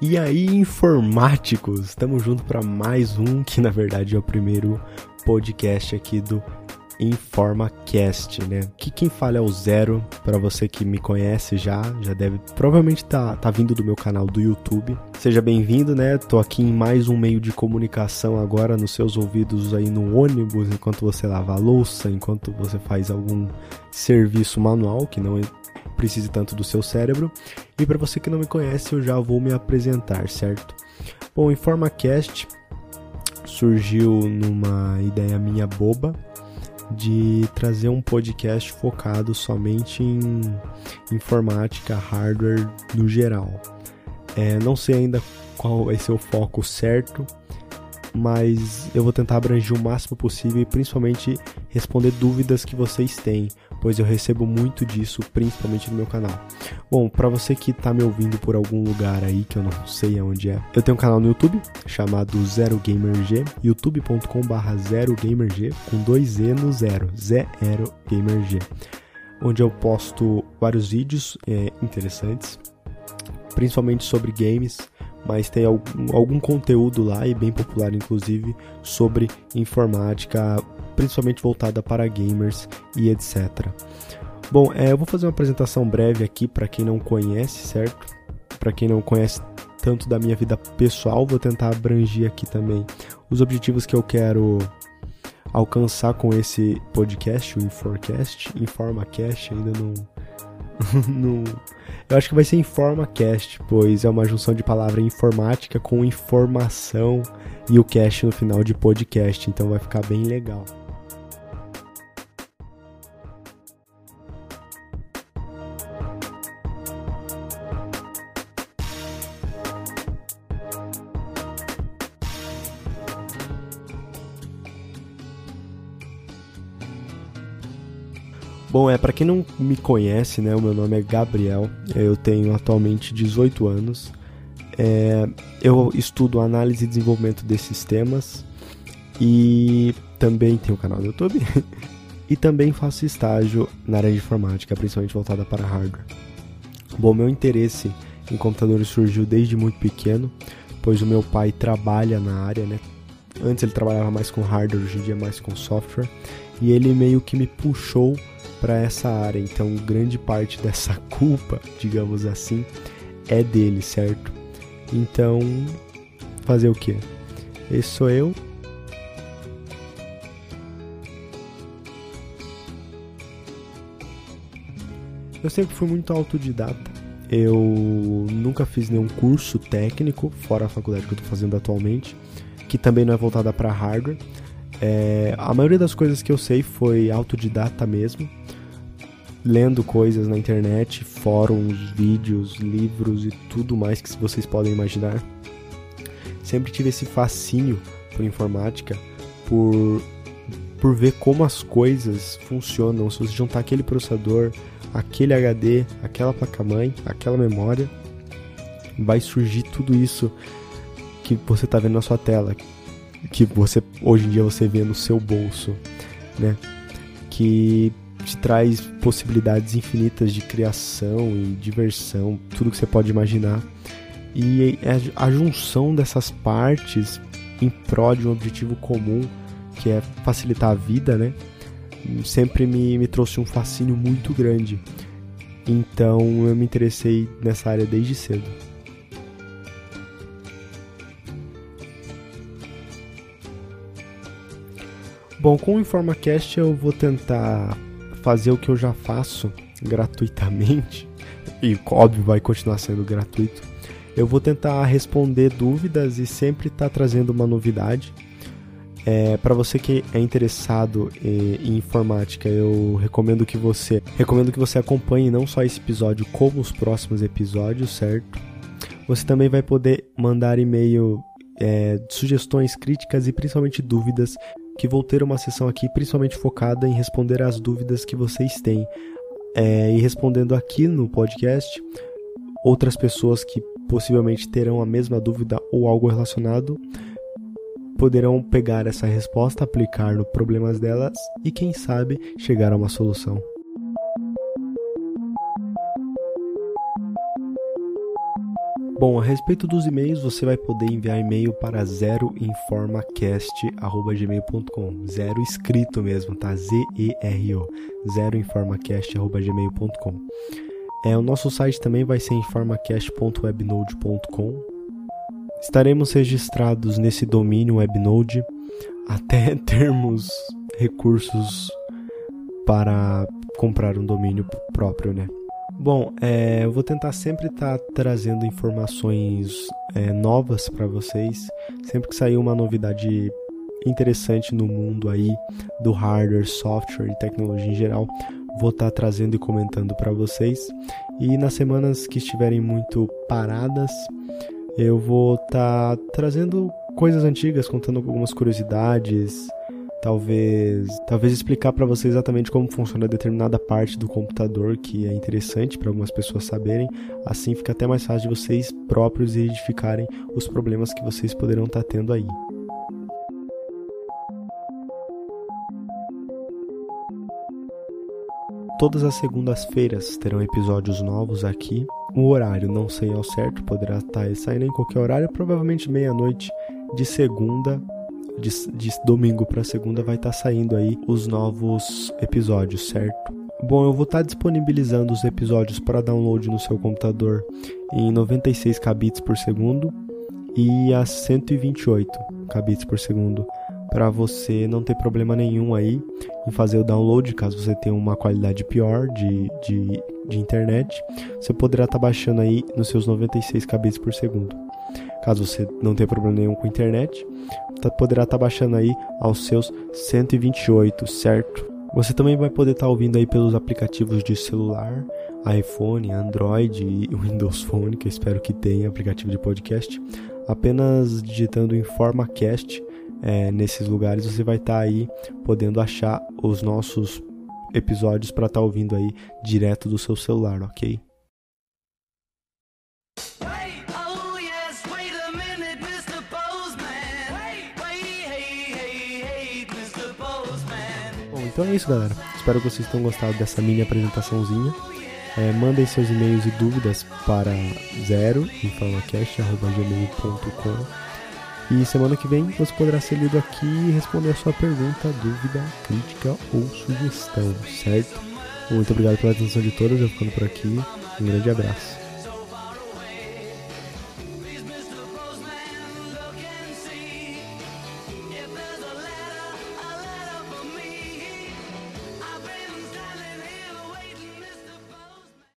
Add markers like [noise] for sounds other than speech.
E aí, informáticos, estamos juntos para mais um, que na verdade é o primeiro podcast aqui do InformaCast, né? Que quem fala é o Zero, para você que me conhece já, já deve provavelmente tá, tá vindo do meu canal do YouTube. Seja bem-vindo, né? Tô aqui em mais um meio de comunicação agora nos seus ouvidos aí no ônibus, enquanto você lava a louça, enquanto você faz algum serviço manual que não precise tanto do seu cérebro. E para você que não me conhece, eu já vou me apresentar, certo? Bom, InformaCast surgiu numa ideia minha boba de trazer um podcast focado somente em informática, hardware no geral. É, não sei ainda qual vai ser o foco certo, mas eu vou tentar abranger o máximo possível e principalmente responder dúvidas que vocês têm, pois eu recebo muito disso, principalmente no meu canal. Bom, para você que tá me ouvindo por algum lugar aí que eu não sei aonde é, eu tenho um canal no YouTube chamado Zero Gamer G, youtube.com/zerogamerg com dois e no zero, Zero Gamer G, onde eu posto vários vídeos é, interessantes, principalmente sobre games mas tem algum, conteúdo lá, e bem popular inclusive, sobre informática, principalmente voltada para gamers e etc. Bom, é, eu vou fazer uma apresentação breve aqui para quem não conhece, certo? Para quem não conhece tanto da minha vida pessoal, vou tentar abranger aqui também os objetivos que eu quero alcançar com esse podcast, o InformaCast, ainda não [laughs] no... Eu acho que vai ser InformaCast, pois é uma junção de palavra informática com informação e o cast no final de podcast, então vai ficar bem legal. Bom, é para quem não me conhece, né? O meu nome é Gabriel. Eu tenho atualmente 18 anos. É, eu estudo análise e desenvolvimento de sistemas e também tenho um canal no YouTube [laughs] e também faço estágio na área de informática, principalmente voltada para hardware. Bom, meu interesse em computadores surgiu desde muito pequeno, pois o meu pai trabalha na área, né? Antes ele trabalhava mais com hardware, hoje em dia mais com software, e ele meio que me puxou para essa área. Então, grande parte dessa culpa, digamos assim, é dele, certo? Então, fazer o que? Esse sou eu. Eu sempre fui muito autodidata. Eu nunca fiz nenhum curso técnico, fora a faculdade que eu estou fazendo atualmente, que também não é voltada para hardware. É, a maioria das coisas que eu sei foi autodidata mesmo, lendo coisas na internet, fóruns, vídeos, livros e tudo mais que vocês podem imaginar. Sempre tive esse fascínio por informática, por, por ver como as coisas funcionam. Se você juntar aquele processador, aquele HD, aquela placa-mãe, aquela memória, vai surgir tudo isso que você está vendo na sua tela, que você hoje em dia você vê no seu bolso, né? Que te traz possibilidades infinitas de criação e diversão, tudo que você pode imaginar. E é a junção dessas partes em prol de um objetivo comum, que é facilitar a vida, né? Sempre me, me trouxe um fascínio muito grande. Então eu me interessei nessa área desde cedo. Bom, com o InformaCast eu vou tentar fazer o que eu já faço gratuitamente, e óbvio vai continuar sendo gratuito. Eu vou tentar responder dúvidas e sempre estar tá trazendo uma novidade. É, para você que é interessado em, em, informática, eu recomendo que você recomendo que você acompanhe não só esse episódio como os próximos episódios, certo? Você também vai poder mandar e-mail é, sugestões, críticas e principalmente dúvidas que vou ter uma sessão aqui principalmente focada em responder as dúvidas que vocês têm. É, e respondendo aqui no podcast, outras pessoas que possivelmente terão a mesma dúvida ou algo relacionado poderão pegar essa resposta, aplicar no problemas delas e quem sabe chegar a uma solução. Bom, a respeito dos e-mails, você vai poder enviar e-mail para zeroinformacast@gmail.com. Zero escrito mesmo, tá? Z E R O. zeroinformacast@gmail.com. É, o nosso site também vai ser informacast.webnode.com. Estaremos registrados nesse domínio Webnode até [laughs] termos recursos para comprar um domínio próprio, né? Bom, é, eu vou tentar sempre estar tá trazendo informações é, novas para vocês. Sempre que sair uma novidade interessante no mundo aí do hardware, software e tecnologia em geral, vou estar tá trazendo e comentando para vocês. E nas semanas que estiverem muito paradas, eu vou estar tá trazendo coisas antigas, contando algumas curiosidades, talvez talvez explicar para você exatamente como funciona determinada parte do computador que é interessante para algumas pessoas saberem. Assim fica até mais fácil de vocês próprios identificarem os problemas que vocês poderão estar tá tendo aí. Todas as segundas-feiras terão episódios novos aqui. O horário não sei ao certo, poderá estar tá saindo em qualquer horário, provavelmente meia-noite de segunda de, de domingo para segunda vai estar tá saindo aí os novos episódios, certo? Bom, eu vou estar tá disponibilizando os episódios para download no seu computador em 96 kbps por segundo e a 128 kbps por segundo para você não ter problema nenhum aí em fazer o download, caso você tenha uma qualidade pior de, de, de internet, você poderá estar tá baixando aí nos seus 96 kbps por segundo. Caso você não tenha problema nenhum com internet, tá, poderá estar tá baixando aí aos seus 128, certo? Você também vai poder estar tá ouvindo aí pelos aplicativos de celular, iPhone, Android e [laughs] Windows Phone, que eu espero que tenha aplicativo de podcast. Apenas digitando InformaCast é, nesses lugares você vai estar tá aí podendo achar os nossos episódios para estar tá ouvindo aí direto do seu celular, ok? Então é isso, galera. Espero que vocês tenham gostado dessa mini apresentaçãozinha. É, mandem seus e-mails e dúvidas para zero e semana que vem você poderá ser lido aqui e responder a sua pergunta, dúvida, crítica ou sugestão, certo? Muito obrigado pela atenção de todos, eu ficando por aqui. Um grande abraço.